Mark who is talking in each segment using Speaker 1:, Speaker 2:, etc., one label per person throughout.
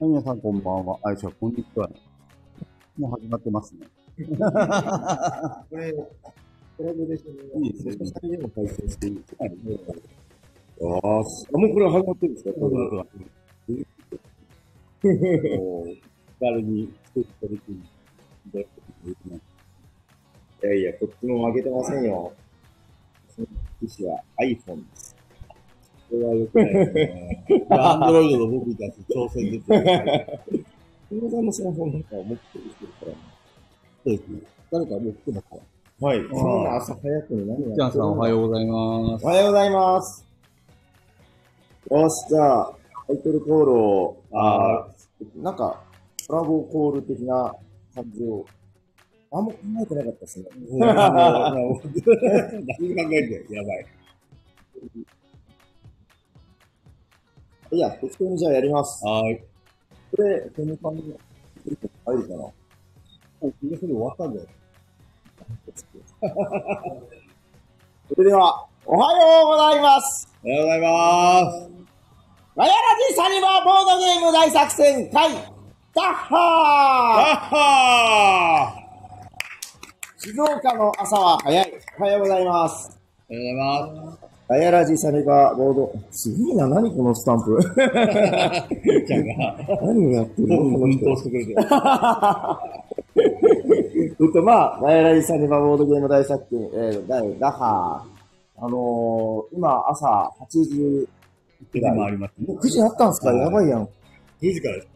Speaker 1: 皆さんこんばんは。あいしょ、こんにちは。もう始まってますね。
Speaker 2: これ、コラボでしょ
Speaker 1: いいですね
Speaker 2: もしかしたらでも配信していいですかああ、すもうこれ始まってるんですかこれ
Speaker 1: もう気軽に作ってる気で、
Speaker 2: いやいや、こっちも負けてませんよ。その機種は iPhone です。
Speaker 3: これは良くないですね。アンドロイドの僕たち挑戦ですよね。
Speaker 2: 小室さんもスマホなんか持ってる人から。
Speaker 3: ね。誰かもう来てますか
Speaker 2: はい。そんな朝早くに何や
Speaker 1: じゃんさんおはようございます
Speaker 2: お。はようございます。よし、じゃあ、タイトルコールを、あーなんか、コラボコール的な感じを、あんま考えてなかったですね。
Speaker 3: 何考えてやばい。
Speaker 2: いや、適当にじゃあやります。
Speaker 3: はい。
Speaker 2: これ、この感じで入るかな
Speaker 3: もう、皆さんで終わったんだよ。
Speaker 2: それでは、おはようございます。
Speaker 3: おはようございます。
Speaker 2: ガヤラジサニバーボードゲーム大作戦会、ダッハー
Speaker 3: あは
Speaker 2: 静岡の朝は早い。おはようございます。
Speaker 3: おはようございます。
Speaker 2: ガヤラジサニバーボード。すごいな、何このスタンプ。
Speaker 3: ちゃんが、
Speaker 2: 何をやってるのこの
Speaker 3: 運
Speaker 2: 人
Speaker 3: 動してくれてる。
Speaker 2: えっと、まあ、ガヤラジサニバーボードゲーム大作戦、えー、第ダッハー。あのー、今朝8時、
Speaker 3: もありますね。
Speaker 2: もう9時あったんですか？やばいやん。
Speaker 3: 9時からです。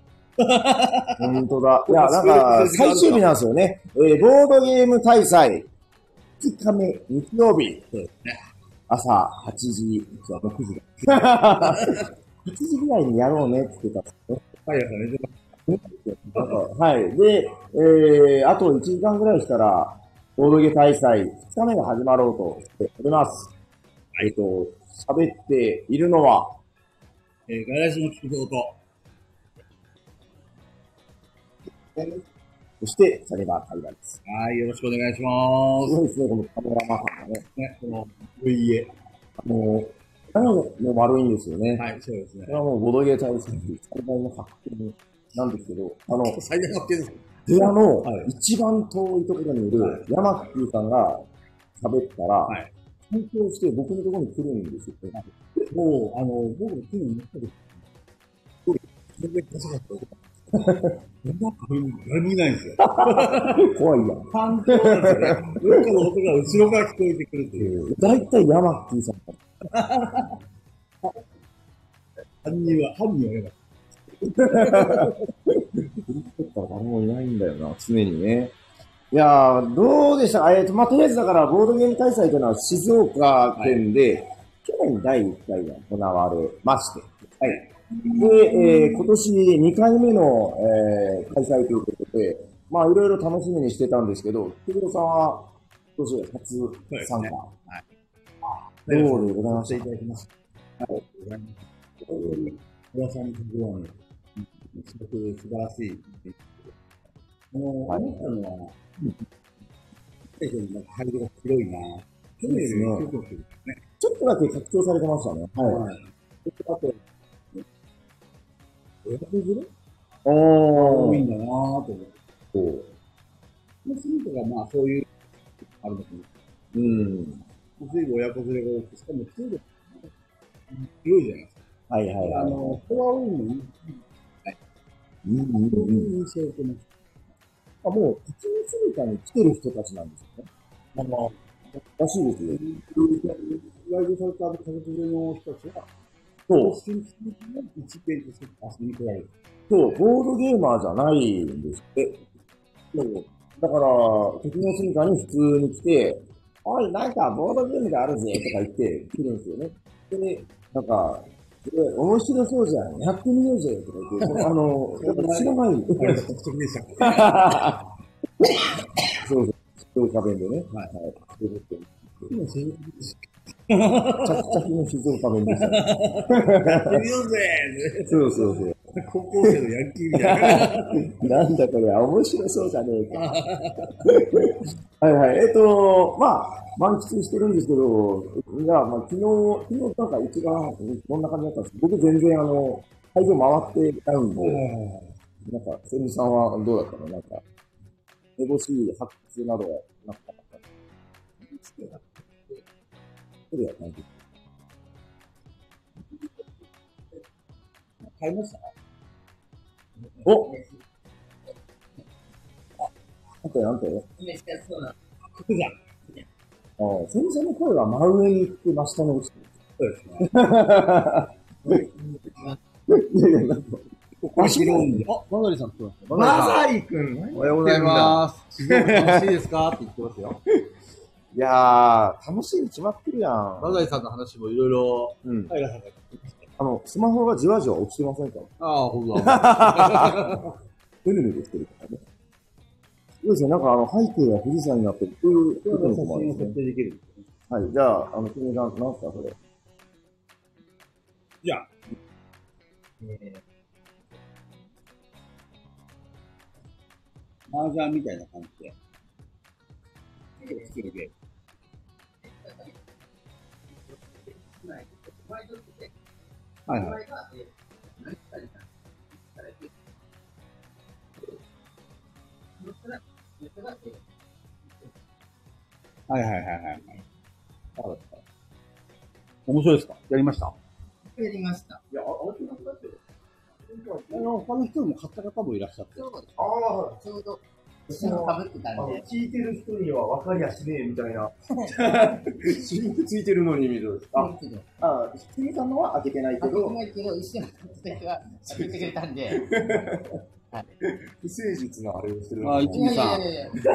Speaker 2: 本当だ。いや、なんか、最終日なんですよね。えー、ボードゲーム大祭、2日目、日曜日、
Speaker 3: そうですね。
Speaker 2: 朝8時、そうもう9時だ。8時ぐらいにやろうねって言ってたんですよね。
Speaker 3: はい、朝寝てま
Speaker 2: なんかはい。で、えー、あと1時間ぐらいしたら、ボードゲー大祭2日目が始まろうとしております。えっ、と、喋っているのは、
Speaker 3: す。えー、ガヤラジの菊蔵と、
Speaker 2: そして、サニバーカイバです。
Speaker 3: はい、よろしくお願いし
Speaker 2: す
Speaker 3: ま
Speaker 2: ごいですね、このカメラマンさんがね。
Speaker 3: す。ね、この、VA。
Speaker 2: もう、何も丸いんですよね。
Speaker 3: はい、そうですね
Speaker 2: これ。はもうボドゲー大祭っていう最大の発見なんですけど、あの、
Speaker 3: 最大の発見です。
Speaker 2: 部屋の
Speaker 3: はい
Speaker 2: 一番遠いところにいる
Speaker 3: はい
Speaker 2: ヤマッキーさんが喋ったら、
Speaker 3: はい
Speaker 2: 反響して僕のところに来るんですよ。
Speaker 3: もう、あの、僕も昨日言ったけど、全然かしかった。なんか、誰もいないん。ですよ。
Speaker 2: 怖いやん。
Speaker 3: 反響なん。ですよね。どっかの音が後ろから聞こえてくるという。
Speaker 2: だいたいヤマッキーさん。
Speaker 3: 犯人は、犯人はね、
Speaker 2: から誰もいないん。だよな、常にね。いやー、どうでしたかえっ、と、まあ、とりあえずだから、ボードゲーム大祭というのは静岡県で、去年第1回が行われまして、はい。で、えー今年2回目の、えー開催ということで、まあ、いろいろ楽しみにしてたんですけど、木村さんは、今年初参加。
Speaker 3: はい。
Speaker 2: どうでございました？
Speaker 3: い。ただきます。はい。小田さんのところはね、すごく素晴らしい。あの、
Speaker 2: はい。
Speaker 3: 思ったのは、えーなんか会場が広い。な去年よりも広くね。
Speaker 2: ちょっとだけ拡張されてましたね。はい。
Speaker 3: はい。それとあと、親子連れ
Speaker 2: おー。
Speaker 3: 多いんだなぁと思って。
Speaker 2: そう
Speaker 3: もするとか、まあそういう、あるのかな。
Speaker 2: うん。
Speaker 3: 随分親子連れが多くて、しかも中国、広いじゃないですか。
Speaker 2: はいはいはい。
Speaker 3: あの、フォアウィンのいい
Speaker 2: うんうん
Speaker 3: そう
Speaker 2: うん。
Speaker 3: 印象を受けました。
Speaker 2: あ、もう、一日住みかに来てる人たちなんですよね。
Speaker 3: あの、
Speaker 2: らしいですよ。
Speaker 3: 来場された家族連れの人たちは、
Speaker 2: そう。
Speaker 3: 一緒に住みの一ページ遊びに来られる。
Speaker 2: そう、ボードゲーマーじゃないんですって。そう。だから、時の住みかに普通に来て、おい、なんかボードゲームがあるぜとか言って来るんですよね。で、なんか、え、面白そうじゃん。やってみようぜとか言って、あの、知らない。
Speaker 3: あれ、独特でした。
Speaker 2: そうそう。静岡弁でね。
Speaker 3: はい
Speaker 2: はい。そういうこと
Speaker 3: 今、そういうことです。
Speaker 2: チャキチャキの静岡弁でしたね。
Speaker 3: やってみようぜ
Speaker 2: そうそうそう。
Speaker 3: 高校生のヤンキーみたいな。
Speaker 2: なんだこれ、面白そうじゃねえか。はいはい。えっ、と、まあ、満喫してるんですけど、じゃあ、まあ、昨日、昨日なんか一番、どんな感じだったんですか僕全然あの、会場回ってたんで、なんか、千里さんはどうだったの？なんか、めぼしい発掘などはなかったは感じ
Speaker 4: 買いました
Speaker 2: お。なんてなんて
Speaker 5: めっちゃそうな。
Speaker 4: 福じゃん。
Speaker 2: ああ、千里さんの声は真上に行って真下に落ちて
Speaker 4: そうですね。
Speaker 2: る。いやいや、なんか、
Speaker 4: 面白いんで。
Speaker 3: あ、バザリさん来てます。ね。
Speaker 2: マザイ君
Speaker 3: おはようございます。楽しいです。かって言ってます。よ。
Speaker 2: いやー、楽しいに決まってるやん。
Speaker 3: バザリさんの話もいろいろ。
Speaker 2: うん。
Speaker 4: 平さんが
Speaker 2: あの、スマホがじわじわ落ちてませんか？
Speaker 3: ああ、ほんとだ。
Speaker 2: ぬるぬるしてるからね。そうですね、なんかあの、背景が富士山になってる。そういうこともあるね
Speaker 4: 真を設定できる。
Speaker 2: はい、じゃあ、あの、君さん、なんすか、それ？
Speaker 4: じゃあ、えー、マージャンみたいな感じで、作るゲーム。はいはい。はいはいはいはい。
Speaker 3: 面白いですか？やりました？
Speaker 5: やりました。
Speaker 4: いや、あ、あれなんだって。あの、他の人も買った方もいらっしゃって。
Speaker 5: そうです。
Speaker 2: ああ、
Speaker 5: ちょうど、一緒ってたんで。
Speaker 2: 聞いてる人には分かりやしねえみたいな。シリンクついてるのに見る。あ、あ、君さんのは開けてないけ
Speaker 5: 開けて
Speaker 2: ど、
Speaker 5: ないけど、一緒に被ってた人が開けてくれたんで。
Speaker 2: 不誠実なあれをしてる
Speaker 3: あ
Speaker 5: いやい
Speaker 3: 一さん。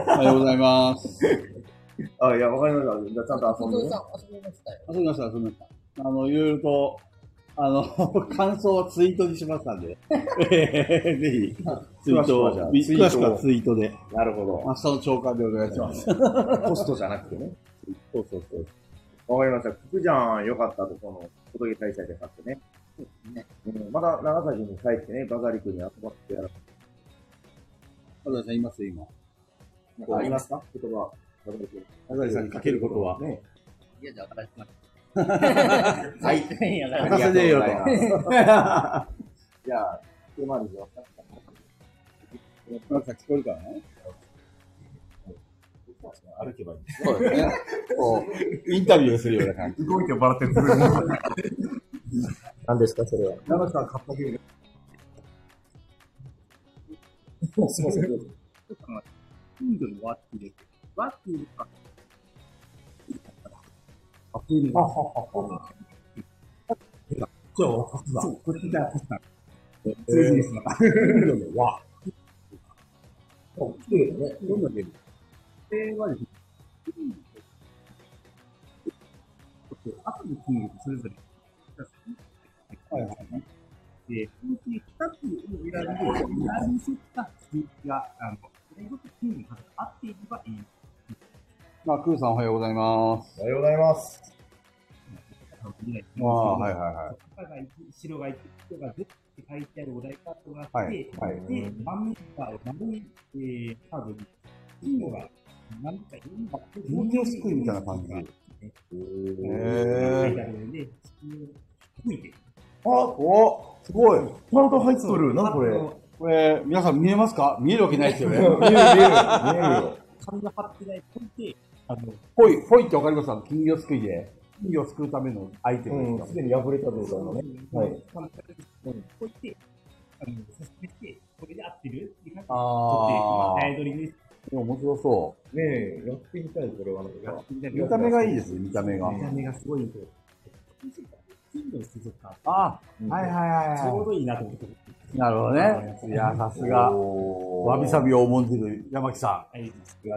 Speaker 3: おはようございます。
Speaker 2: あ、いや、わかりました。じゃあ、ちゃんと遊んでね
Speaker 5: 遊びましたよ。
Speaker 3: 遊びました、遊びました。あの、いろいろと、あの、感想はツイートにしましたんで、え ーぜひ、ツイート
Speaker 2: しくは
Speaker 3: ツイートで、
Speaker 2: なるほど。
Speaker 3: 明日の朝刊でお願いします。
Speaker 2: ポストじゃなくてね。
Speaker 3: そうそうそう。
Speaker 2: わかりました。福ちゃん、よかったと、この、届け大祭で買ってね。
Speaker 5: ね
Speaker 2: うん、まだ長崎に帰ってね、バザリ君に集まってやら
Speaker 3: バザリさんいます今。
Speaker 2: なんかありますか？言葉。バザリ
Speaker 3: さんにかけることは。
Speaker 2: ね。
Speaker 5: いや、じゃあ、私ま
Speaker 2: はい。
Speaker 5: い や、だ
Speaker 3: 任せねえよと
Speaker 2: じゃあ、手回りで分かった。
Speaker 3: バザリさん聞こえるからね。
Speaker 2: 歩けばいい。
Speaker 3: そうですね。こう、インタビューするような感じ。
Speaker 2: 動いてもらってる。何ですか、それは。
Speaker 3: 長さん買ったゲーム。
Speaker 2: すみません。どうぞ
Speaker 4: キングのワッキーです。ワッキーか。
Speaker 3: あ、プール
Speaker 2: あはは
Speaker 4: そう、そう、こっちだ、こっちだ。
Speaker 2: は。
Speaker 4: 通じですな。
Speaker 2: キングの和。
Speaker 4: そう、綺麗だ。ね。どんなゲームこれはですね、後のキングとそれぞれ、はいはいはい。で、このうち2つを選ぶと、選びせた数字が、あの、それごとキングの数が合っていればいい。
Speaker 3: まあ、クーさんおはようございます。
Speaker 2: おはようございます。
Speaker 3: ああ、はいはいはい。
Speaker 4: 赤が1、白が1、人がずって書いてあるお題カードがあって、
Speaker 3: はいはい
Speaker 4: で、盤面が丸い、えー、カードに、金魚が何か4個、
Speaker 3: 人形すくいみたいな感じ。
Speaker 4: へ
Speaker 3: へ
Speaker 4: 書いあるので、吹いて。
Speaker 2: あ、おすごい。ちゃんと入っとる。な、これ。
Speaker 3: これ、皆さん見えますか？見えるわけないですよね。
Speaker 2: 見える見える。見えるよ。
Speaker 4: 紙が貼ってないといて、あの、
Speaker 3: ポイ、ポイってわかります？か金魚すくいで。金魚をすくうためのアイテム
Speaker 2: うん、
Speaker 3: です
Speaker 2: すでに破れた状態のね。はい。
Speaker 4: こういって、あの、説明して、これで合ってるって感じで、
Speaker 3: あ
Speaker 4: 取って、早取りです。
Speaker 3: 面白そ
Speaker 2: ねえ、やってみたい、これは。なんか
Speaker 3: う。見た目がいいですね、見た目が。
Speaker 4: 見た目がすごいんですよ。金魚の水族館。
Speaker 3: あ、はいはいはいは
Speaker 4: ちょうどいいなと思って。
Speaker 3: い。なるほどね。いや、さすが。わびさびを重んじる山木さ
Speaker 4: はい。
Speaker 3: ん。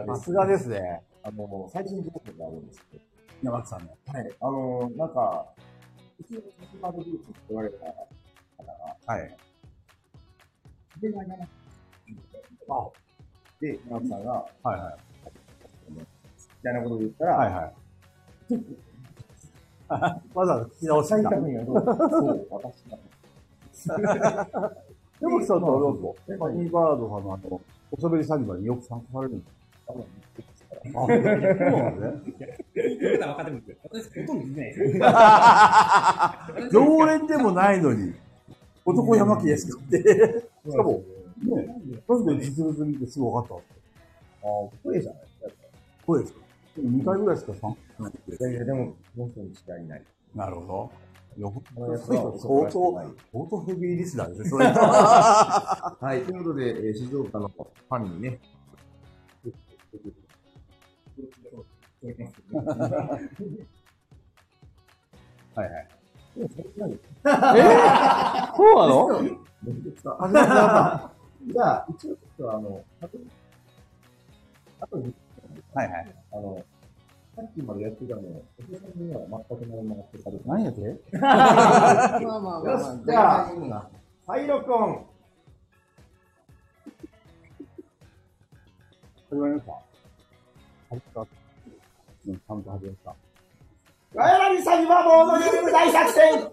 Speaker 3: さすがですね。
Speaker 2: あの、最新情報があるんですけど。
Speaker 3: 山木さんの。
Speaker 2: はい。あの、なんか、うちのサスバルグループって言われた方が、
Speaker 3: はい。
Speaker 2: で、山木あで、山木さんが、
Speaker 3: はいはい。
Speaker 2: みたいなことを言ったら、
Speaker 3: はいはい。わざわざ聞き直した。
Speaker 2: そう、私が。
Speaker 3: 山木さんとはどうぞ。ファニーバードさんのあの、おしゃべりサニバによく参加されるんですか？あ、そうなんですね。
Speaker 4: 言う方は分かってますよ。私、ほとんど見てないですよ。
Speaker 3: 常連でもないのに。男山木ですかって。しかも、ね、なんで実物見てすぐ分かった
Speaker 2: ああ、声じゃない
Speaker 3: 声ですか ?2 回ぐらいしか3
Speaker 2: いやいや、でも、本当に違いない。
Speaker 3: なるほど。いや、ほん
Speaker 2: このやつ
Speaker 3: と
Speaker 2: は
Speaker 3: 相当、相当ヘビーリスナーですね、それ。
Speaker 2: はい、ということで、えー静岡のファンにね、
Speaker 3: はいはい。
Speaker 2: え
Speaker 3: そうなの
Speaker 2: じゃあ、一応ちょっとあの、確認あとに、
Speaker 3: はいはい。
Speaker 2: あの、さっきまでやってたの、お客さんには全くないままってた
Speaker 3: 何やって
Speaker 5: まあまあまあまあ。
Speaker 2: じゃあサイロコン。
Speaker 3: 始まりました始まった。うん、ちゃんと始まった。
Speaker 2: ガヤラジサニバボードゲーム大作戦はい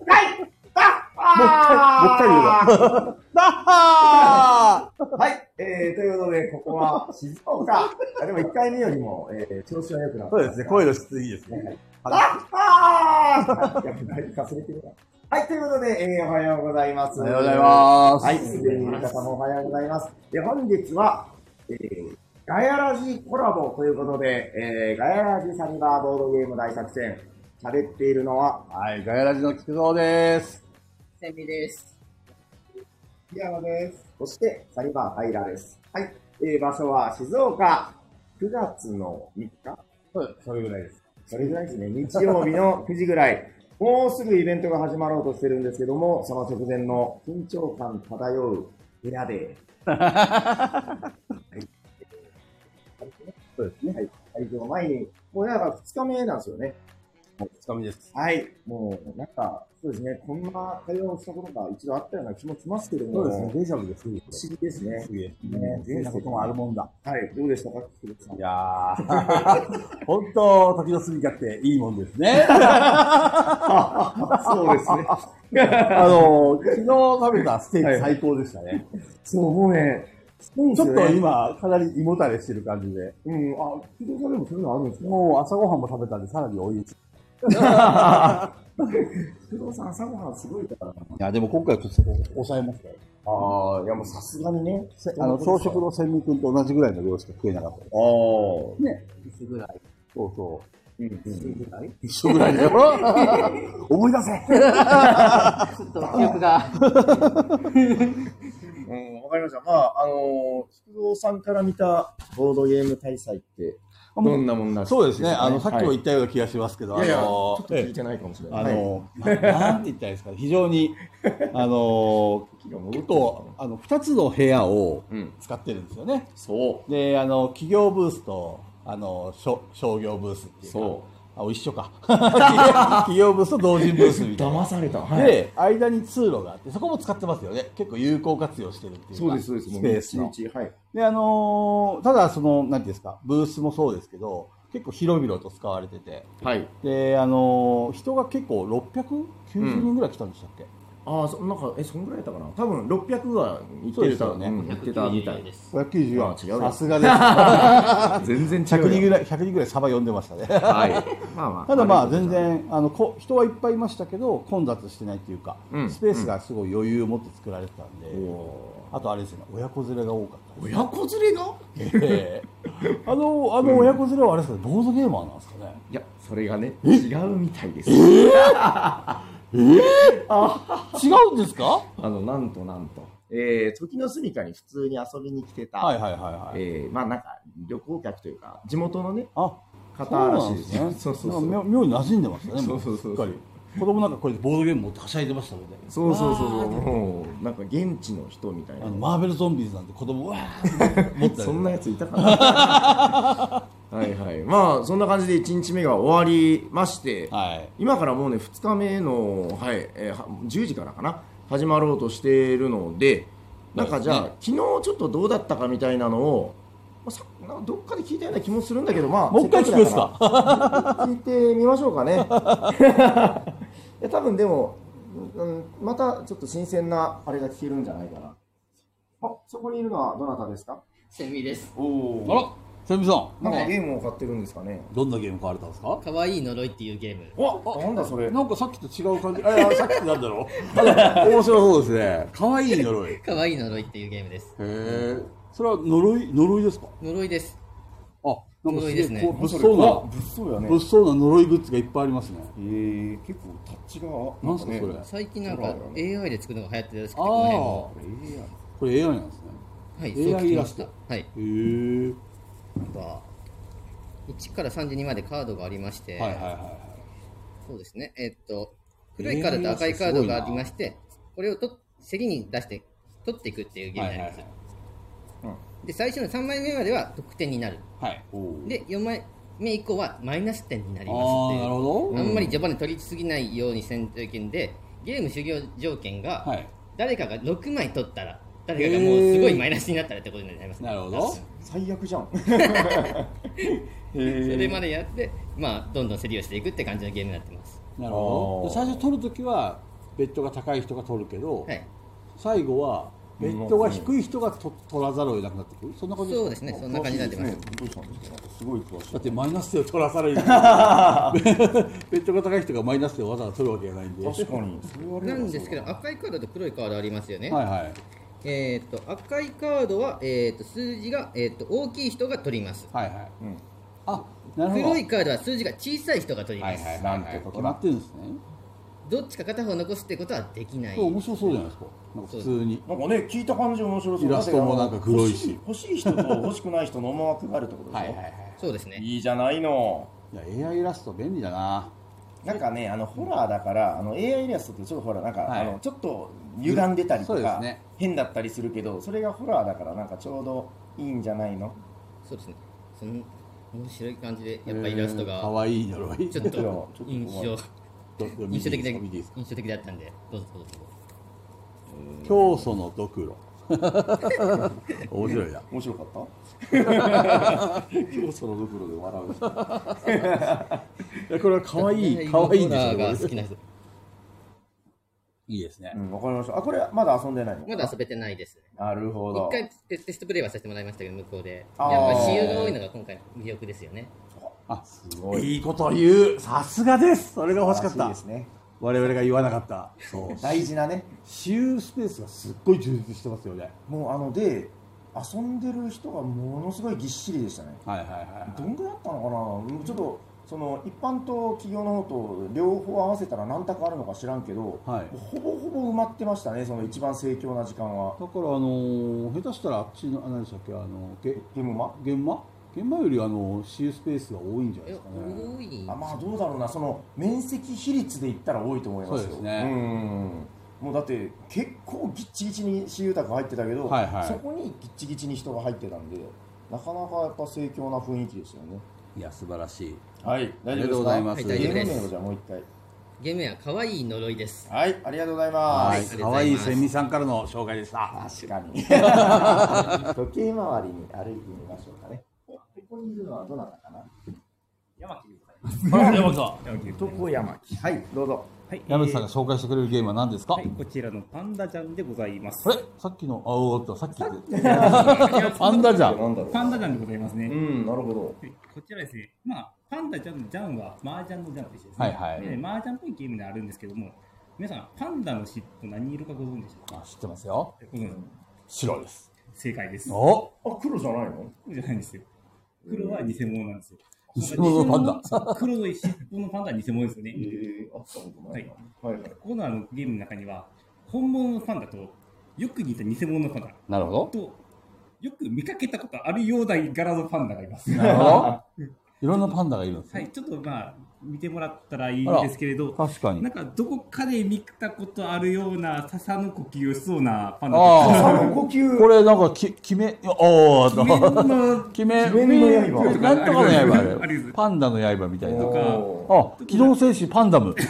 Speaker 2: あ
Speaker 3: もう一回、もう一回言うの。だは
Speaker 2: はい、えー、ということで、ここは静岡。あでも1回目よりも、えー、調子は良くなった。
Speaker 3: そうですね、声の質いいですね。
Speaker 2: っぱだいぶかすれてるな。はい、ということで、えー、おはようございます。
Speaker 3: おはようございます。
Speaker 2: はい、すでにいる方もおはようございます。で、本日は、えー、ガヤラジコラボということで、えー、ガヤラジサニバーボードゲーム大作戦、喋っているのは、
Speaker 3: はい、ガヤラジの菊蔵です。
Speaker 5: セミです。
Speaker 2: ピアノです。そして、サニバーハイラです。はい、えー、場所は静岡、9月の3日？
Speaker 3: そうそれぐらいです。
Speaker 2: それぐらいですね、日曜日の 9時ぐらい。もうすぐイベントが始まろうとしてるんですけども、その直前の緊張感漂う部屋で、
Speaker 3: そうですね。
Speaker 2: はい、会場前に、もうなんか2日目なんですよね。
Speaker 3: もう2日目です。
Speaker 2: はい。もう、なんか、そうですね、こんな会話をしたことが一度あったような気もしますけども、
Speaker 3: そうですね、デジャブです。
Speaker 2: 不思議ですね。
Speaker 3: すげえ。
Speaker 2: ね
Speaker 3: なこともあるもんだ。
Speaker 2: はい、どうでしたか、
Speaker 3: いやー、本当、時の過ぎかっていいもんですね。
Speaker 2: そうですね。
Speaker 3: あの、昨日食べたステーキ最高でしたね。
Speaker 2: そう、もうね、
Speaker 3: ちょっと今、かなり胃もたれしてる感じで。
Speaker 2: うん、あ、菊池さんでもそういうのあるんですか？
Speaker 3: もう朝ごはんも食べたんで、さらに美味しい。
Speaker 2: 菊池さん朝ごはんすごいからな。
Speaker 3: いや、でも今回ちょっと抑えましたよ。
Speaker 2: ああ、いやもうさすがにね。
Speaker 3: あの、朝食の千味君と同じぐらいの量しか食えなかった。
Speaker 2: ああ。
Speaker 3: ね。
Speaker 5: 薄ぐらい。
Speaker 3: そうそう。
Speaker 2: うんうん。
Speaker 5: ぐらい？
Speaker 3: 一緒ぐらいだよ。思い出せ
Speaker 5: ちょっと記憶が。
Speaker 2: うん、わかりました。まあ、あのー、菊蔵さんから見たボードゲーム大祭って、どんなもんなん
Speaker 3: そうですね。あの、さっきも
Speaker 2: はい
Speaker 3: 言ったような気がしますけど、
Speaker 2: いやいや、ち
Speaker 3: あ
Speaker 2: ょ
Speaker 3: の
Speaker 2: っと聞いてないかもしれない。
Speaker 3: あの、ななんて言ったらいいですかね、非常に、あの、結構、あの、二つの部屋を
Speaker 2: うん。
Speaker 3: 使ってるんですよね。
Speaker 2: そ
Speaker 3: で、あの、企業ブースと、あの、商商業ブースっていうか、
Speaker 2: そ
Speaker 3: あ、一緒か。企業ブースと同人ブースみたいな。
Speaker 2: された。
Speaker 3: で、間に通路があって、そこも使ってますよね。結構有効活用してるっていうか。
Speaker 2: そうです、そうです。
Speaker 3: スペースの。
Speaker 2: はい。
Speaker 3: で、あのーただ、その、なんていうんですか、ブースもそうですけど、結構広々と使われてて、
Speaker 2: はい。
Speaker 3: で、あのー人が結構690人ぐらい来たんでしたっけ、
Speaker 2: ああ、そなんか、え、そんぐらいだったかな？多分、600は言ってた、
Speaker 3: そうですよね
Speaker 2: うってたみたい。
Speaker 5: です。
Speaker 3: 594
Speaker 2: あ違うよ
Speaker 3: さすがです。
Speaker 2: 全然違
Speaker 3: 100人
Speaker 2: うよ。
Speaker 3: ぐらい、100人ぐらいサバ読んでましたね。
Speaker 2: はい。まあまあ。
Speaker 3: ただまあ全然あのこ人はいっぱいいましたけど混雑してないっていうか、
Speaker 2: うん
Speaker 3: スペースがすごい余裕を持って作られてたんで、
Speaker 2: お
Speaker 3: あとあれですよね親子連れが多かったです
Speaker 2: 親子連れが？
Speaker 3: ええあのあの親子連れはあれですかねボードゲーマーなんですかね？
Speaker 2: いや、それがね、違うみたいです。
Speaker 3: 違うんですか？
Speaker 2: あの、なんとなんと。えー、時の住処に普通に遊びに来てた、
Speaker 3: はいはいはいはい、
Speaker 2: えー、まあなんか、旅行客というか、地元のね、
Speaker 3: あ
Speaker 2: 方らしいです
Speaker 3: そうなん
Speaker 2: ね。そうそうそう。
Speaker 3: 妙妙に馴染んでましたね
Speaker 2: そうそうそう
Speaker 3: もしっかり子供なんかこれでボードゲーム持ってはしゃいでましたので
Speaker 2: そうそうそうそう。もう、なんか現地の人みたいな
Speaker 3: あの。マーベルゾンビーズなんて子供わーって持ってたり
Speaker 2: そんなやついたかな はいはい。まあ、そんな感じで1日目が終わりまして、
Speaker 3: はい
Speaker 2: 今からもうね、2日目の、はい、えーは10時からかな、始まろうとしているので、なんかじゃあ、昨日ちょっとどうだったかみたいなのを、まあ、さなんかどっかで聞いたような気もするんだけど、まあ、
Speaker 3: もう一回聞くんですか？
Speaker 2: せっかくだから聞いてみましょうかね。いや多分でも、うん、またちょっと新鮮なあれが聞けるんじゃないかな。あ、そこにいるのはどなたですか？
Speaker 5: セミです。
Speaker 2: お
Speaker 3: あらセミさん、
Speaker 2: なんかゲームを買ってるんですかね？
Speaker 3: どんなゲーム買われたんですか？
Speaker 5: かわいい呪いっていうゲーム。
Speaker 2: わ、なんだそれ。
Speaker 3: なんかさっきと違う感じ。あ、さっきとなんだろう。面白そうですね。可愛い呪い。へ
Speaker 5: かわいい呪いっていうゲームです。
Speaker 3: え。それは呪い、呪いですか？
Speaker 5: 呪いです。
Speaker 3: あ、なんかすげえ、
Speaker 5: 呪いですね
Speaker 3: こう、物騒な、
Speaker 2: 物騒やね。
Speaker 3: 物騒な呪いグッズがいっぱいありますね。
Speaker 2: えー、結構タッチが、
Speaker 3: なんすか、それ。
Speaker 5: 最近なんか AI で作るのが流行ってるらしくて、
Speaker 3: あ
Speaker 5: この辺
Speaker 3: これ AI なんですね。
Speaker 5: はい、
Speaker 3: AI
Speaker 5: そう聞きました
Speaker 3: イラスト
Speaker 5: はい。
Speaker 3: へえ。
Speaker 5: なんか1から32までカードがありまして、
Speaker 3: はいはいはいはい。
Speaker 5: そうですね。えっと、黒いカードと赤いカードがありまして、これをと競りに出して取っていくっていうゲームになります。
Speaker 3: はい
Speaker 5: で、最初の3枚目までは得点になる。
Speaker 3: はい。
Speaker 5: で、4枚目以降はマイナス点になり
Speaker 3: あ
Speaker 5: ますって
Speaker 3: ー、
Speaker 5: いう。
Speaker 3: なるほど。
Speaker 5: あんまり序盤で取りすぎないようにせんといけんで、ゲーム終了条件が、
Speaker 3: はい。
Speaker 5: 誰かが6枚取ったら、誰かがもうすごいマイナスになったらってことになりますね。
Speaker 3: なるほど。
Speaker 2: 最悪じゃん。
Speaker 5: それまでやって、まあ、どんどん競りをしていくって感じのゲームになってます。
Speaker 3: なるほど。
Speaker 2: あー
Speaker 3: で最初取るときは、ベッドが高い人が取るけど、
Speaker 5: はい。
Speaker 3: 最後は、ベッドが低い人がと取らざるを得なくなってくる？そんな感じ
Speaker 5: そうですね、そんな感じになってます。
Speaker 2: どうしたんですかすごい詳しい
Speaker 3: だ。ってマイナス点を取らされるベッドが高い人がマイナス点をわざわざ取るわけがないんで
Speaker 2: 確かに。それはあれだ
Speaker 5: なんですけど、赤いカードと黒いカードありますよね。
Speaker 3: はいはい
Speaker 5: えっ、と、赤いカードは、えっ、と、数字が、えっ、と、大きい人が取ります。
Speaker 3: はいはい
Speaker 2: うん。
Speaker 3: あなるほど
Speaker 5: 黒いカードは数字が小さい人が取ります。
Speaker 3: はいはいはい、
Speaker 2: なんてことだ
Speaker 3: 決まってるんですね
Speaker 5: どっちか片方残すってことはできない。
Speaker 3: 面白そうじゃないですかなんか普通に
Speaker 2: なんかね、聞いた感じ面白そう。
Speaker 3: イラストもなんか黒いし
Speaker 2: 欲しい人と欲しくない人の思惑があるってことでしょ
Speaker 3: はいはいはい
Speaker 5: そうですね。
Speaker 2: いいじゃないの。
Speaker 3: いや AI イラスト便利だな
Speaker 2: なんかね、あのホラーだから、あの AI イラストってちょっとほら、なんか、
Speaker 3: はい
Speaker 2: あのちょっと歪んでたりとか、変だったりするけど、それがホラーだから、なんかちょうどいいんじゃないの？
Speaker 5: そうですね。その面白い感じで、やっぱイラストが
Speaker 3: かわいい呪い
Speaker 5: ちょっ
Speaker 2: いやちょ
Speaker 5: と
Speaker 2: っと
Speaker 5: 印象印象的で
Speaker 3: ていいですか？見ていいですか？
Speaker 5: 印象的だったんで、どうぞどうぞ。
Speaker 3: 教祖のドクロ面白いな
Speaker 2: 面白かった？
Speaker 3: 教祖のドクロで笑ういやこれはかわいいかわいいんですよ
Speaker 5: 好きな人。
Speaker 3: いいですね
Speaker 2: うん、わかりました。あ、これまだ遊んでないの？
Speaker 5: まだ遊べてないです。
Speaker 2: なるほど
Speaker 5: 一。回テテストプレイはさせてもらいましたけど、向こうで。やっぱ私有が多いのが今回の魅力ですよね。
Speaker 3: あ
Speaker 2: すごい。
Speaker 3: いいこと言う。さすがです。それが欲しかった。
Speaker 2: ですね。
Speaker 3: 我々が言わなかった。そう。
Speaker 2: 大事なね。
Speaker 3: 私有スペースがすっごい充実してますよね。
Speaker 2: もうあので、遊んでる人がものすごいぎっしりでしたね。
Speaker 3: はいはいはい
Speaker 2: どんぐらいあったのかな、ちょっとその一般と企業の方と両方合わせたら何択あるのか知らんけど、
Speaker 3: はい。
Speaker 2: ほぼほぼ埋まってましたね、その一番盛況な時間は。
Speaker 3: だからあのー下手したらあっちのあ何でしたっけ？あのゲ
Speaker 2: ゲームマ？
Speaker 3: 現場現場よりあの私有スペースが多いんじゃない
Speaker 5: え
Speaker 3: ですかね
Speaker 5: 多い
Speaker 2: あまあどうだろうな、その面積比率で言ったら多いと思いますよ。
Speaker 3: そうですね
Speaker 2: うんもうだって結構ぎっちぎちに私有宅入ってたけど、
Speaker 3: はいはい
Speaker 2: そこにぎっちぎちに人が入ってたんで、なかなかやっぱ盛況な雰囲気ですよね。
Speaker 3: いや素晴らしい
Speaker 2: はい、大丈夫ですか？
Speaker 3: ありがとうございます
Speaker 2: ゲーム
Speaker 5: はい大丈夫です
Speaker 2: 名をじゃあもう一回。
Speaker 5: ゲームは可愛い呪いです。
Speaker 2: はい、ありがとうござい
Speaker 3: はい
Speaker 2: ます。
Speaker 3: 可愛いセミさんからの紹介でした
Speaker 2: 確かに。時計回りに歩いてみましょうかね。ここにいるのはどなたかな？
Speaker 4: 山木でございます。
Speaker 3: 山木さん。
Speaker 4: 山木
Speaker 2: 男山木。はい、どうぞ。
Speaker 4: はい、
Speaker 3: 山木さんが紹介してくれるゲームは何ですか、
Speaker 4: はい、こちらのパンダジャンでございます。
Speaker 3: あれ？さっきの？あおっとさっき パンダじゃん。
Speaker 2: なんだろう。
Speaker 4: パンダジャンでございますね。
Speaker 2: うん、なるほど。
Speaker 4: はい。こちらですね、まあ、パンダジャンのジャンは麻雀のジャンと一緒ですね。
Speaker 3: はいはい。
Speaker 4: で麻雀っぽいゲームであるんですけども、皆さん、パンダの尻尾何色かご存知でしょうか？
Speaker 3: あ知ってますよ。
Speaker 4: ご存知
Speaker 3: 白です。
Speaker 4: 正解です。
Speaker 3: お！
Speaker 2: あ、黒じゃないの？
Speaker 4: 黒じゃないんですよ。黒は偽物なんですよ。
Speaker 3: 偽物のパンダ
Speaker 4: そう黒の尻尾のパンダは偽物ですよね。
Speaker 2: えー、あったことないな。はいはい。
Speaker 4: ここのあのゲームの中には、本物のパンダと、よく似た偽物のパンダ
Speaker 3: なるほ
Speaker 4: と、よく見かけたことあるような柄のパンダがいます。
Speaker 3: どなるほど いろんなパンダがいるんですね、
Speaker 4: はい、ちょっとまあ、見てもらったらいいんですけれど、
Speaker 3: 確かに。
Speaker 4: なんかどこかで見たことあるような笹の呼吸をしそうなパンダ
Speaker 3: あ
Speaker 4: と
Speaker 2: 朝の呼吸。
Speaker 3: これなんかき決めおお
Speaker 4: 決めの
Speaker 3: 決め？
Speaker 2: 決めの刃。
Speaker 3: なんとかの刃パンダの刃みたいな。
Speaker 2: お
Speaker 3: あ機動戦士パンダム。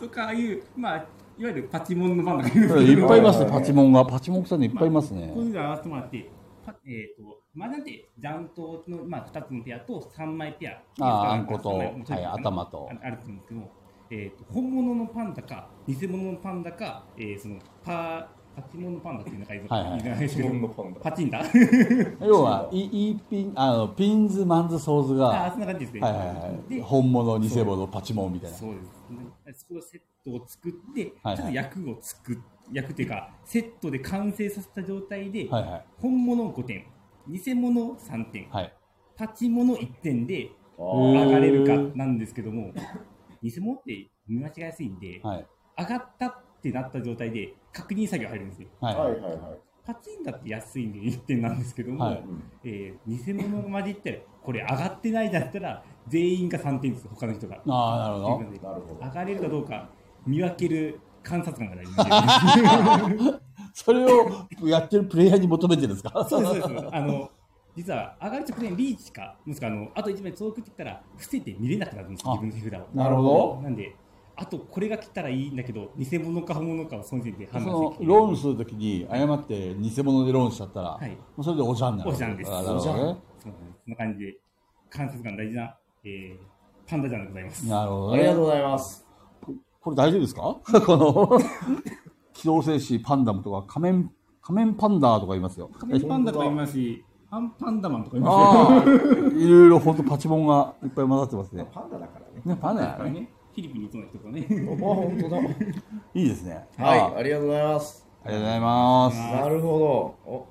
Speaker 4: とか、ああいう、まあ、いわゆるパチモンのパンダがい
Speaker 3: っぱいいますね。パチモンがパチモンさんにいっぱいいますね。
Speaker 4: こういうのを合わせてもらって、パえっ、と、まあ、なんて、ジャントの、まあ、2つのペアと3枚ペア。
Speaker 3: あーあんことはい頭と
Speaker 4: ああると思うんですけども、えー、と本物のパンダか、偽物のパンダか、えーそのパパチモンのパンダっていうのがいい
Speaker 3: はいはい
Speaker 4: いですけど、
Speaker 2: のパンダ。
Speaker 4: パチンダ
Speaker 3: 要はいいいピンあのピンズマンズソーズが
Speaker 4: ああ、そんな感じですね。
Speaker 3: はいはいはい
Speaker 4: で、
Speaker 3: 本物偽物パチモンみたいな
Speaker 4: そうです。そこでセットを作って、
Speaker 3: はいはい
Speaker 4: ちょっと役を作っ、役っていうか、セットで完成させた状態で、
Speaker 3: はいはい
Speaker 4: 本物5点、偽物3点、
Speaker 3: はい
Speaker 4: パチモノ1点で上がれるかなんですけども、偽物って見間違いやすいんで、
Speaker 3: はい
Speaker 4: 上がったってなった状態で確認作業入るんですよ。
Speaker 3: はい
Speaker 2: はいはいはい。
Speaker 4: パチンだって安いんで1点なんですけども、
Speaker 3: はい
Speaker 4: えー偽物が混じって、これ上がってないだったら、全員が3点です、他の人が。
Speaker 3: あなるほど。
Speaker 4: 上がれるかどうか見分ける観察官が大事。
Speaker 3: それをやってるプレイヤーに求めてるんですか？
Speaker 4: そうですそうです。あの実は上がる直前リーチかもしくはあのあと1枚遠くってきたら伏せて見れなくなるんです
Speaker 3: あ
Speaker 4: 自分の手札を。
Speaker 3: なるほど。
Speaker 4: なんであとこれが来たらいいんだけど偽物か本物かをその時点で
Speaker 3: そ
Speaker 4: 判断
Speaker 3: の
Speaker 4: して
Speaker 3: ローンするときに誤って偽物でローンしちゃったら、
Speaker 4: はい。
Speaker 3: もうそれでおじゃんになる。
Speaker 4: おじゃんです。
Speaker 3: あなるほどね。
Speaker 4: そうなんです。そんな感じで観察官大事な、えー、パンダジャンでございます。
Speaker 3: なるほどね。
Speaker 2: ありがとうございます。
Speaker 3: これ大丈夫ですか？この。機動戦士パンダムとか仮面仮面パンダとか言いますよ。
Speaker 4: 仮面パンダとか言いますしパンパンダマンとか言います
Speaker 3: ああいろいろ本当パチモンがいっぱい混ざってますね。
Speaker 2: パンダだからね。
Speaker 3: ねパンダだからね。
Speaker 4: フィリピンにいそうな人とかね。
Speaker 2: あ、本当だ。
Speaker 3: いいですね。
Speaker 2: はい、
Speaker 3: あ
Speaker 2: ありがとうございます。
Speaker 3: ありがとうございます。
Speaker 2: なるほど。お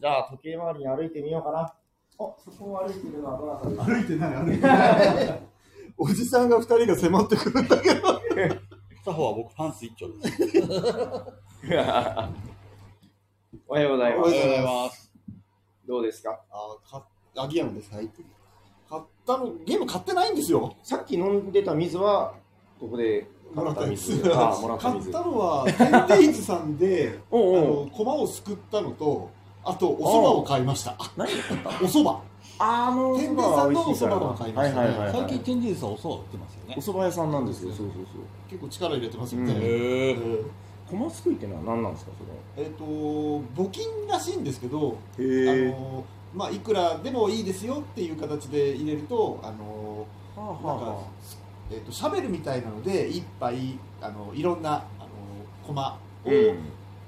Speaker 2: じゃあ、時計回りに歩いてみようかな。お、そこを歩いてるのはどなたですか？
Speaker 6: 歩いてない、歩いてない。おじさんが二人が迫ってくるんだけど。
Speaker 3: 片方は僕パンツ一丁です
Speaker 2: おはようございます。
Speaker 6: おはようござい
Speaker 3: ます
Speaker 2: どうですか？
Speaker 6: あ、か、あ、ギアムです。はい。買ったの、ゲーム買ってないんですよ。
Speaker 2: さっき飲んでた水は、ここで
Speaker 6: もらった
Speaker 2: 水。
Speaker 6: 水。
Speaker 2: あ、もらった水
Speaker 6: 買っ。たのは、テンテイズさんで、あ
Speaker 2: おうおう
Speaker 6: の、駒をすくったのと、あと、お蕎麦を買いました。
Speaker 2: 何で買った
Speaker 6: お蕎麦。
Speaker 2: あの
Speaker 6: 天然さんのお蕎麦を買いましたね
Speaker 2: はいはいはい、はい。
Speaker 3: 最近テンジーさんおそう売ってますよね
Speaker 2: お蕎麦屋さんなんですよ。そうそうそう。
Speaker 6: 結構力入れてますよね。
Speaker 2: うん
Speaker 3: へ
Speaker 6: えー
Speaker 2: 駒すくいってのは何なんですか、そ
Speaker 6: えっと、募金らしいんですけど、
Speaker 2: れ。
Speaker 6: あ。の、まあ、いくらでもいいですよっていう形で入れると、あの、
Speaker 2: はあ
Speaker 6: なんか
Speaker 2: は、
Speaker 6: えっと、シャベルみたいなので、一杯、あの、いろんな、あの、駒を、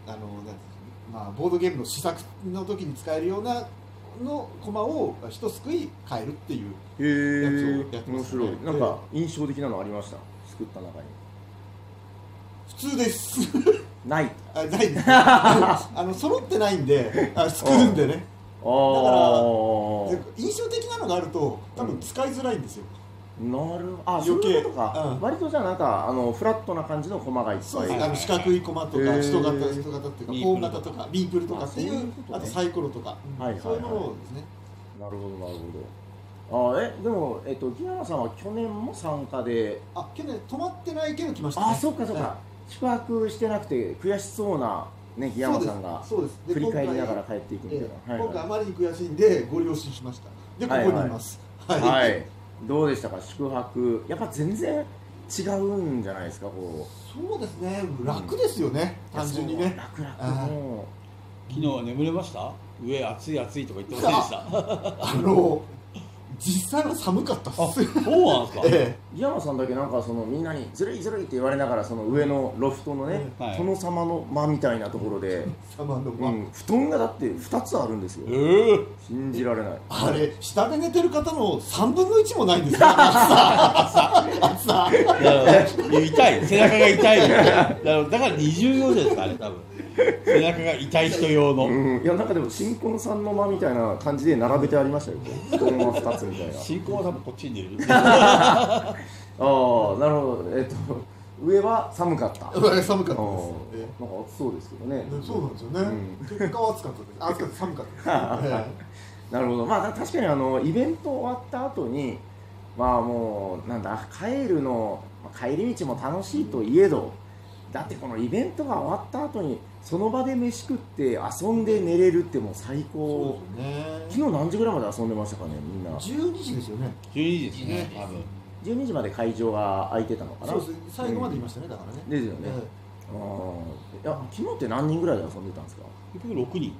Speaker 2: あ。
Speaker 6: あの、なんまあ、ボードゲームの試作の時に使えるようなの駒を一すくい買えるっていう。
Speaker 2: へ
Speaker 6: やつをやってますね
Speaker 2: 白い。なんか、印象的なのありました？作った中に。
Speaker 6: 普通です。
Speaker 2: ない。
Speaker 6: あない あの、揃ってないんで、あ作るんでね。
Speaker 2: ああ。
Speaker 6: で印象的なのがあると、多分使いづらいんですよ。
Speaker 2: なるあ、そう
Speaker 6: 余計。
Speaker 2: いうことか、
Speaker 6: うん。
Speaker 2: 割とじゃあなんかあのフラットな感じの駒がいっぱい。
Speaker 6: そうです。あの四角い駒とか、人型、人型っていうか、コーン型とか、ミープルとかってい
Speaker 2: ういう
Speaker 6: う
Speaker 2: こ、とね。
Speaker 6: あとサイコロとか、
Speaker 2: はいはい
Speaker 6: そういうものをですね。
Speaker 2: なるほどなるほど。あえでもえっと木山さんは去年も参加で。
Speaker 6: あ、去年泊まってないけど来ました、ね。
Speaker 2: あそうかそうか、
Speaker 6: は
Speaker 2: 宿泊してなくて悔しそうなね木
Speaker 6: い
Speaker 2: 山さんが
Speaker 6: そうです。そうです
Speaker 2: 振り返りながら
Speaker 6: 今回
Speaker 2: 帰っていくみたい
Speaker 6: ええ
Speaker 2: な、
Speaker 6: 今回あまりに悔しいんで、ご了承しました。で、ここにいます。はい。
Speaker 2: はい、どうでしたか？宿泊。やっぱ全然違うんじゃないですか？こ
Speaker 6: そうですね。楽ですよね。
Speaker 2: う
Speaker 6: 単純にね。
Speaker 2: 楽々
Speaker 6: あー
Speaker 2: も
Speaker 3: 昨日は眠れました？上暑い暑いとか言ってませんでした？
Speaker 6: あの、実際は寒かったっす。
Speaker 3: そうなんですか？
Speaker 6: え
Speaker 2: う木山さんだけなんかそのみんなにずるいずるいって言われながらその上のロフトのね、
Speaker 3: はい。
Speaker 2: 殿様の間みたいなところで、うん、布団がだって2つあるんですよ。
Speaker 3: えー
Speaker 2: 信じられない。
Speaker 6: あ、あれ、下で寝てる方の3分の1もないんですよ。暑さ。暑さ。
Speaker 3: 痛い。背中が痛い だからだから二重用ですかあれ多分背中が痛い人用の。
Speaker 2: うん、いやなんかでも新婚さんの間みたいな感じで並べてありましたよ。布団は2つみたいな。
Speaker 3: 進行は多分こっちにいる。
Speaker 2: ああなるほど。えっと上は寒かった。あ
Speaker 6: 上寒かったです。
Speaker 2: なんか暑そうですけどね。
Speaker 6: えねそうなんですよね。
Speaker 2: うん。
Speaker 6: 結果は暑かったです。暑かった、寒かったです。え
Speaker 2: なるほど。まあ確かにあのイベント終わった後にまあもうなんだ帰るのまあ帰り道も楽しいといえどだってこのイベントが終わった後にその場で飯食って遊んで寝れるってもう最
Speaker 6: え
Speaker 2: 高。
Speaker 6: そうですよね。
Speaker 2: 昨日何時ぐらいまで遊んでましたかねみんな。
Speaker 6: 12時ですよね。
Speaker 3: 12時ですね。多分。
Speaker 2: 12時まで会場が空いてたのかな。
Speaker 6: そうです。最後までいましたね、だからね。
Speaker 2: ですよね、
Speaker 6: え
Speaker 2: あー。いや昨日って何人ぐらいで遊んでたんですか？
Speaker 3: 結局6人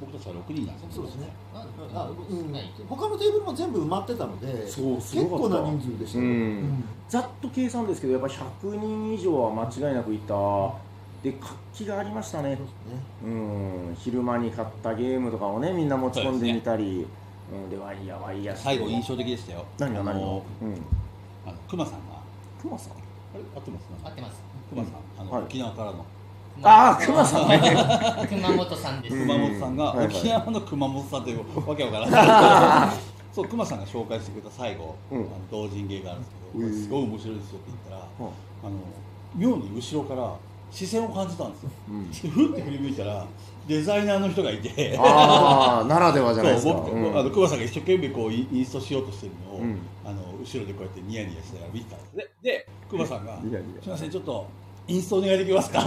Speaker 3: 僕たちは6人なんです
Speaker 6: えそうですね。うん。他のテーブルも全部埋まってたので、
Speaker 2: そうす
Speaker 6: 結構な人数でしたよ。
Speaker 2: うん。
Speaker 6: うん。
Speaker 2: ざっと計算ですけどやっぱり100人以上は間違いなくいた。で活気がありましたね。うん。昼間に買ったゲームとかをねみんな持ち込んでみたり。うん。でワイヤーワイヤ
Speaker 3: 最後印象的でしたよ。あ
Speaker 2: 何が何が？
Speaker 3: の
Speaker 2: うん。
Speaker 3: あの熊さんが。
Speaker 2: クマさん？
Speaker 3: あれ？合ってます？
Speaker 5: 合ってます。
Speaker 3: 熊さん。あの、
Speaker 2: はい。
Speaker 3: 沖縄からの
Speaker 2: ああ。クマさんね。
Speaker 5: 熊本さんです。
Speaker 2: うん
Speaker 3: 熊本さんが、沖縄の熊本さんというわけわからない そう熊さんが紹介してくれた最後、
Speaker 2: うん。
Speaker 3: あの同人芸があるんですけど、
Speaker 2: うん
Speaker 3: すごい面白いですよって言ったら、
Speaker 2: うん。
Speaker 3: あの妙に後ろから視線を感じたんですよ、
Speaker 2: うん。
Speaker 3: でふって振り向いたらデザイナーの人がいて。
Speaker 2: ああならではじゃないですか。
Speaker 3: そう僕、
Speaker 2: うん。
Speaker 3: あの熊さんが一生懸命こうインインストしようとしてるのを、
Speaker 2: うん。
Speaker 3: あの後ろでこうやってニヤニヤしながら見てたんですねで熊さんが
Speaker 2: ニヤニ「
Speaker 3: すみませんちょっとインストお願いできますか? 」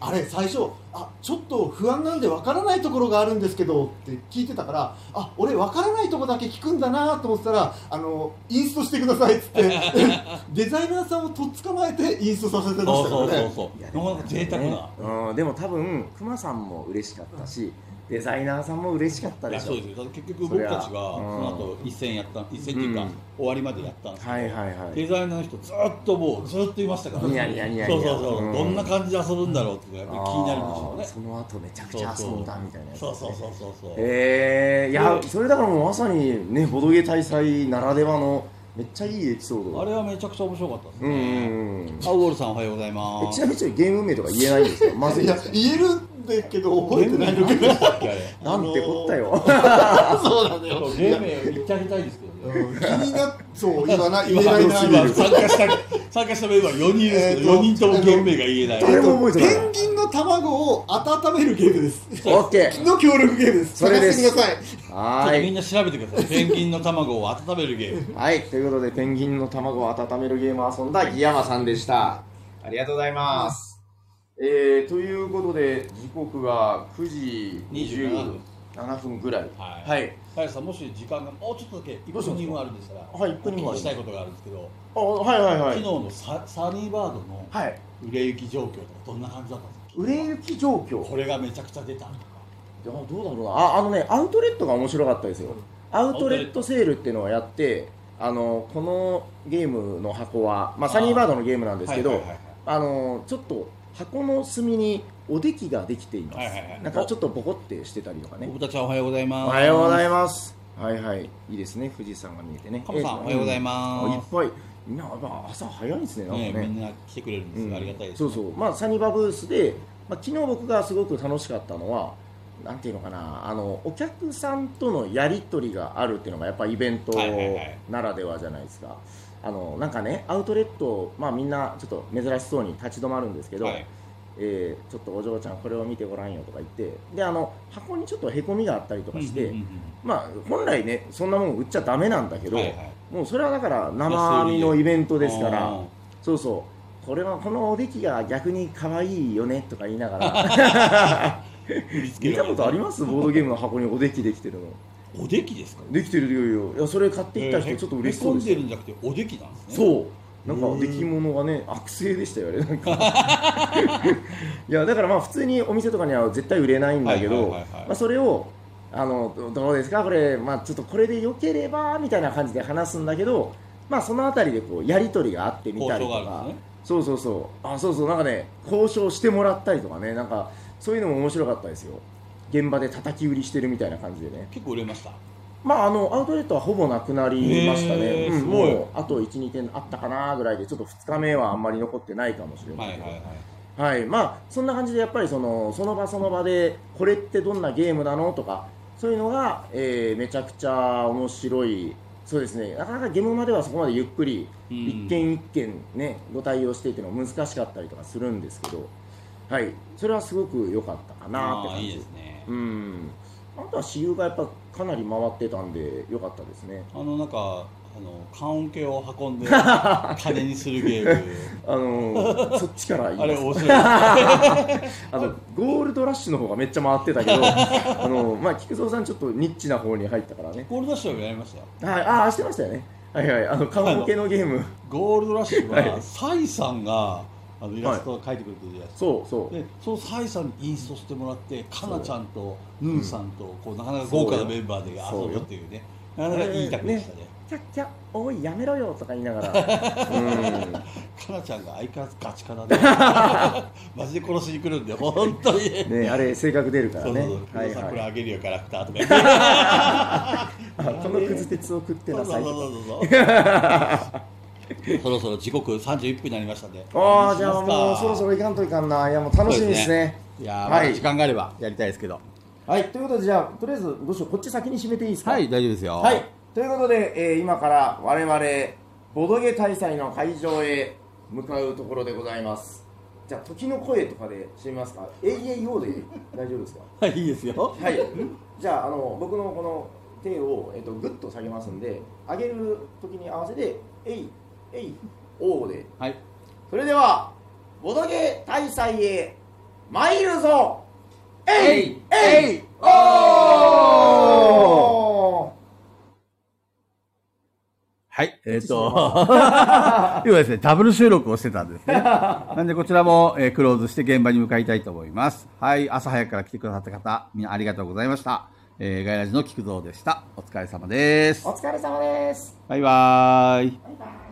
Speaker 6: あれ最初あちょっと不安なんでわからないところがあるんですけどって聞いてたからあ俺わからないところだけ聞くんだなと思ってたらあのインストしてくださいっつって デザイナーさんをとっ捕まえてインストさせてましたからね。
Speaker 3: そうそうそうそう。なかなか贅沢な、
Speaker 2: うん、でも多分クマさんも嬉しかったしデザイナーさんも嬉しかった
Speaker 3: い
Speaker 2: でしょ。
Speaker 3: やそうです。結局僕たちがその後一戦やった一戦っていうか、
Speaker 2: うん。
Speaker 3: 終わりまでやったんですけど、
Speaker 2: はいはいはい。
Speaker 3: デザイナーの人ずっともうずっといましたから。
Speaker 2: ニヤニヤニヤ
Speaker 3: そうそうそう、
Speaker 2: うん。
Speaker 3: どんな感じで遊ぶんだろうってやっぱり気になるんでしょうね。
Speaker 2: その後めちゃくちゃ遊んだみたいな
Speaker 3: そうそうそうそうそう。
Speaker 2: へえいや
Speaker 3: で
Speaker 2: それだからもうまさにねボドゲ大祭ならではのめっちゃいいエピソード。
Speaker 3: あれはめちゃくちゃ面白かったです
Speaker 2: うんうん
Speaker 3: ね、
Speaker 2: うん。
Speaker 3: アウォールさんおはようございま
Speaker 2: え
Speaker 3: す
Speaker 2: ちなみにゲーム名とか言えないんですか？まずい
Speaker 6: 言えるんだけど覚えてないの
Speaker 2: な。んてこったよ。
Speaker 6: そうなんだよ
Speaker 3: ゲーム名を言ってあげたいですけどね。
Speaker 6: うん気になっそう言わない
Speaker 3: 今
Speaker 6: 言えないな
Speaker 3: 今参加した参加したメンバー4人ですけど、
Speaker 6: えーと
Speaker 3: 4人ともゲーム名が言えない、
Speaker 2: 誰も覚えてない。
Speaker 6: ペンギンの卵を温めるゲームです。
Speaker 2: オッケー。
Speaker 6: の協力ゲームです。
Speaker 2: それです。
Speaker 6: 探してください。
Speaker 2: はーい
Speaker 3: みんな調べてください。ペンギンの卵を温めるゲーム。
Speaker 2: はい。ということでペンギンの卵を温めるゲームを遊んだギヤマさんでした。ありがとうございますえー、ということで時刻が9時27分ぐらい。
Speaker 3: はい。
Speaker 2: はい。
Speaker 3: 林さんもし時間がもうちょっとだけ1分2分あるんでしたら
Speaker 2: はい1分2分ある
Speaker 3: お聞きしたいことがあるんですけど、
Speaker 2: あはいはいはい。
Speaker 3: 昨日のササニーバードの
Speaker 2: はい。
Speaker 3: 売れ行き状況とかどんな感じだったんですか？
Speaker 2: 売れ行き状況。
Speaker 3: これがめちゃくちゃ出たとか。
Speaker 2: いやどうだろうな。ああのねアウトレットが面白かったですよ。アウトレットセールっていうのをやってあのこのゲームの箱は、まあ、サニーバードのゲームなんですけど、あのちょっと箱の隅におできができています、
Speaker 3: はいはいはい。
Speaker 2: なんかちょっとボコってしてたりとかね。
Speaker 3: 僕たちはおはようござい
Speaker 2: お
Speaker 3: ます
Speaker 2: はようござい
Speaker 3: ま
Speaker 2: ますはいはいいいですね富士山が見えてね
Speaker 3: カモさん
Speaker 2: え
Speaker 3: おはようございます
Speaker 2: あいっぱいみんなやっぱ朝早いですねなんかね
Speaker 3: ねみんな来てくれるんですよ、ありがたいです
Speaker 2: そうそうまあサニバブースで、まあ、昨日僕がすごく楽しかったのはなんていうのかなあのお客さんとのやり取りがあるっていうのがやっぱイベント
Speaker 3: はいはいはい
Speaker 2: ならではじゃないですか、あのなんかねアウトレット、まあ、みんなちょっと珍しそうに立ち止まるんですけど、
Speaker 3: はい。
Speaker 2: えーちょっとお嬢ちゃんこれを見てごらんよとか言ってであの箱にちょっとへこみがあったりとかして、
Speaker 3: うんうんうん
Speaker 2: まあ本来ねそんなもん売っちゃダメなんだけど、
Speaker 3: はいはい。
Speaker 2: もうそれはだから生身のイベントですから。そうそうこれはこのおできが逆に可愛いよねとか言いながら。
Speaker 3: 見
Speaker 2: たことあります？ボードゲームの箱におできできてるの
Speaker 3: おできですか
Speaker 2: できてるよ。いやいやそれ買ってきた人ちょっと嬉しそうでした
Speaker 3: へこんでるんじゃなくておできなんですね。
Speaker 2: そう。なんか出来物がね悪性でしたよねなんか。いやだからまあ普通にお店とかには絶対売れないんだけどそれをあのどどうですか？これまあちょっとこれで良ければみたいな感じで話すんだけどまあそのあたりでこうやり取りがあってみたりとか。
Speaker 3: ね。
Speaker 2: そうそうそう。あそうそう。なんかね交渉してもらったりとかね。なんかそういうのも面白かったですよ現場で叩き売りしてるみたいな感じでね。
Speaker 3: 結構売れました。
Speaker 2: まあ、あのアウトレットはほぼなくなりましたね、うんもうあと1、2点あったかなぐらいで、ちょっと2日目はあんまり残ってないかもしれなけど、
Speaker 3: はいいはいはい。
Speaker 2: はい。まあ、そんな感じで、やっぱりそのその場その場で、これってどんなゲームなのとか、そういうのが、えーめちゃくちゃ面白い、そうですね、なかなかゲームまではそこまでゆっくり、
Speaker 3: うん。
Speaker 2: 一件一件ね、ご対応してっていうのは難しかったりとかするんですけど、はい、それはすごく良かったかなって感じ。
Speaker 3: いいですね
Speaker 2: うん、あとは私有がやっぱかなり回ってたんで良かったですね。
Speaker 3: あのなんかあの缶オケを運んで 金にするゲーム。
Speaker 2: あのーそっちから言います。
Speaker 3: あれ面白い。
Speaker 2: あのゴールドラッシュの方がめっちゃ回ってたけど、あのまあ菊蔵さんちょっとニッチな方に入ったからね。
Speaker 3: ゴールドラッシュはやりました？よ
Speaker 2: はい、ああしてましたよね。はいはい、あのカモ系のゲーム、
Speaker 3: ゴールドラッシュ
Speaker 2: は
Speaker 3: はい。サイさんがあのイラストを描いてくれてるじゃないですか、
Speaker 2: そうそう。
Speaker 3: でそのサイさんにインストしてもらってかなちゃんとヌーさんとこうなかなか豪華なメンバーで遊ぶっていうね。なかなかいい企画でしたね。
Speaker 2: キャッキャおいやめろよとか言いながら、うん、
Speaker 3: かかなちゃんが相変わらずガチかなねマジで殺しに来るんで本当に。ね
Speaker 2: ね、あれ、性格出るからね。
Speaker 3: そうそうそう、
Speaker 2: はい
Speaker 3: さんこれ
Speaker 2: はい。
Speaker 3: あげるよキャラクターとか言って
Speaker 2: あこのくず鉄を食って
Speaker 3: そうそう
Speaker 2: なさいと
Speaker 3: そうそう そろそろ時刻31分になりましたんで
Speaker 2: ああ、じゃあもうそろそ
Speaker 3: ろ
Speaker 2: ろ行かんといかんな。いや、もう楽しみですね。
Speaker 3: いやー、
Speaker 2: はい
Speaker 3: 時間があればやりたいですけど
Speaker 2: はい、ということで、じゃあ、とりあえず、どうしよう、こっち先に締めていいですか？
Speaker 3: はい大丈夫ですよ
Speaker 2: はい、ということで、えー今から我々、ボドゲ大祭の会場へ向かうところでございます。じゃあ、時の声とかで締めますか ?AAO で大丈夫ですか？
Speaker 3: はいいいですよ
Speaker 2: はい。じゃあ、あの、僕のこの手を、えっと、ぐっと下げますんで、上げる時に合わせて、えい、えい、おーで。
Speaker 3: はい
Speaker 2: それでは、ボドゲ大祭へ参るぞえいえいおー
Speaker 3: はい、えっ、と、今ですね、ダブル収録をしてたんですね。なんでこちらも、えークローズして現場に向かいたいと思います。はい、朝早くから来てくださった方、みんなありがとうございました。えー、ガイラジの菊蔵でした。お疲れ様です
Speaker 2: お。疲れ様です。
Speaker 3: バイバーイ。
Speaker 2: バイバイ